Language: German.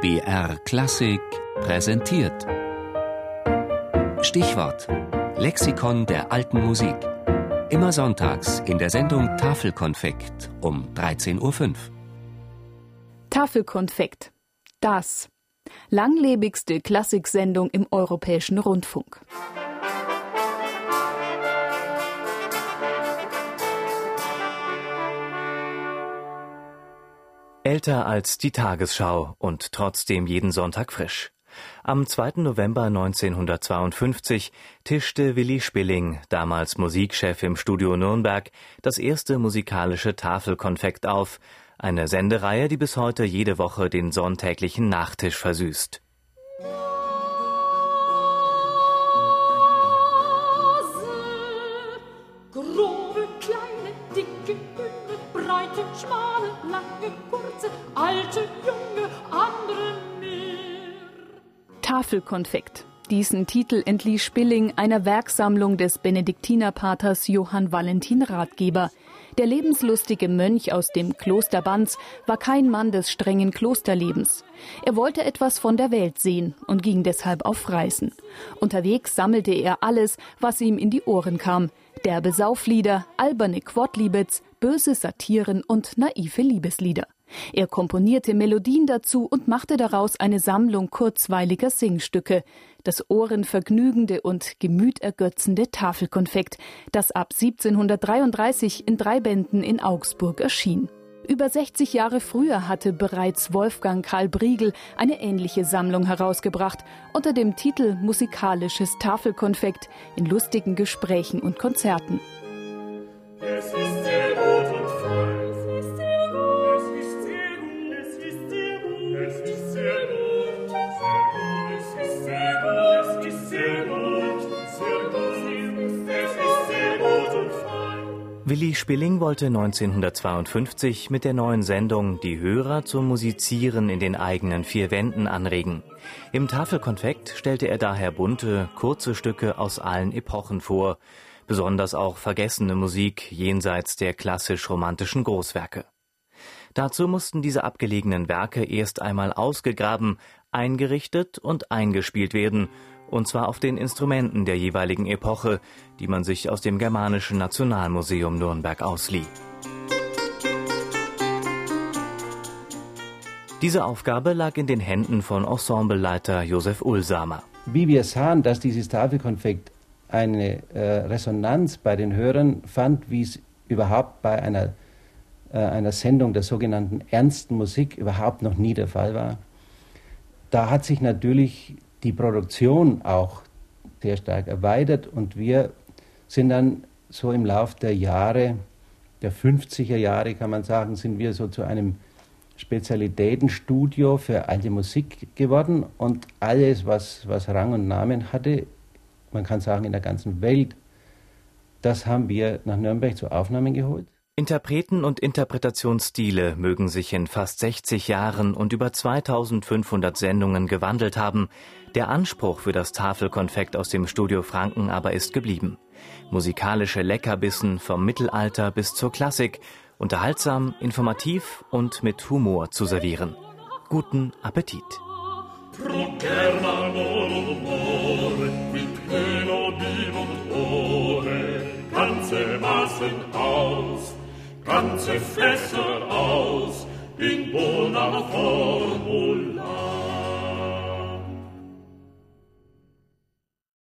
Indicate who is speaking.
Speaker 1: BR Klassik präsentiert. Stichwort: Lexikon der alten Musik. Immer sonntags in der Sendung Tafelkonfekt um 13.05 Uhr.
Speaker 2: Tafelkonfekt. Das. Langlebigste Klassiksendung im europäischen Rundfunk.
Speaker 3: Älter als die Tagesschau und trotzdem jeden Sonntag frisch. Am 2. November 1952 tischte Willi Spilling, damals Musikchef im Studio Nürnberg, das erste musikalische Tafelkonfekt auf, eine Sendereihe, die bis heute jede Woche den sonntäglichen Nachtisch versüßt.
Speaker 4: Grobe, kleine, schmale, lange, kurze, alte, junge, andere mehr.
Speaker 2: Tafelkonfekt. Diesen Titel entlieh Spilling einer Werksammlung des Benediktinerpaters Johann Valentin Ratgeber. Der lebenslustige Mönch aus dem Kloster Banz war kein Mann des strengen Klosterlebens. Er wollte etwas von der Welt sehen und ging deshalb auf Reisen. Unterwegs sammelte er alles, was ihm in die Ohren kam. Derbe Sauflieder, alberne Quodlibets, böse Satiren und naive Liebeslieder. Er komponierte Melodien dazu und machte daraus eine Sammlung kurzweiliger Singstücke, das ohrenvergnügende und gemütergötzende Tafelkonfekt, das ab 1733 in drei Bänden in Augsburg erschien. Über 60 Jahre früher hatte bereits Wolfgang Karl Briegel eine ähnliche Sammlung herausgebracht unter dem Titel Musikalisches Tafelkonfekt in lustigen Gesprächen und Konzerten.
Speaker 3: Willi Spilling wollte 1952 mit der neuen Sendung die Hörer zum Musizieren in den eigenen vier Wänden anregen. Im Tafelkonfekt stellte er daher bunte, kurze Stücke aus allen Epochen vor, besonders auch vergessene Musik jenseits der klassisch-romantischen Großwerke. Dazu mussten diese abgelegenen Werke erst einmal ausgegraben, eingerichtet und eingespielt werden, und zwar auf den Instrumenten der jeweiligen Epoche, die man sich aus dem Germanischen Nationalmuseum Nürnberg auslieh. Diese Aufgabe lag in den Händen von Ensembleleiter Josef Ulsamer.
Speaker 5: Wie wir sahen, dass dieses Tafelkonfekt eine äh, Resonanz bei den Hörern fand, wie es überhaupt bei einer, äh, einer Sendung der sogenannten ernsten Musik überhaupt noch nie der Fall war, da hat sich natürlich die Produktion auch sehr stark erweitert und wir sind dann so im Lauf der Jahre, der 50er Jahre kann man sagen, sind wir so zu einem Spezialitätenstudio für alte Musik geworden und alles, was, was Rang und Namen hatte, man kann sagen in der ganzen Welt, das haben wir nach Nürnberg zu Aufnahmen geholt.
Speaker 3: Interpreten und Interpretationsstile mögen sich in fast 60 Jahren und über 2500 Sendungen gewandelt haben. Der Anspruch für das Tafelkonfekt aus dem Studio Franken aber ist geblieben. Musikalische Leckerbissen vom Mittelalter bis zur Klassik, unterhaltsam, informativ und mit Humor zu servieren. Guten Appetit!
Speaker 4: Pro Germa ganze Fässer aus, in Bona vorn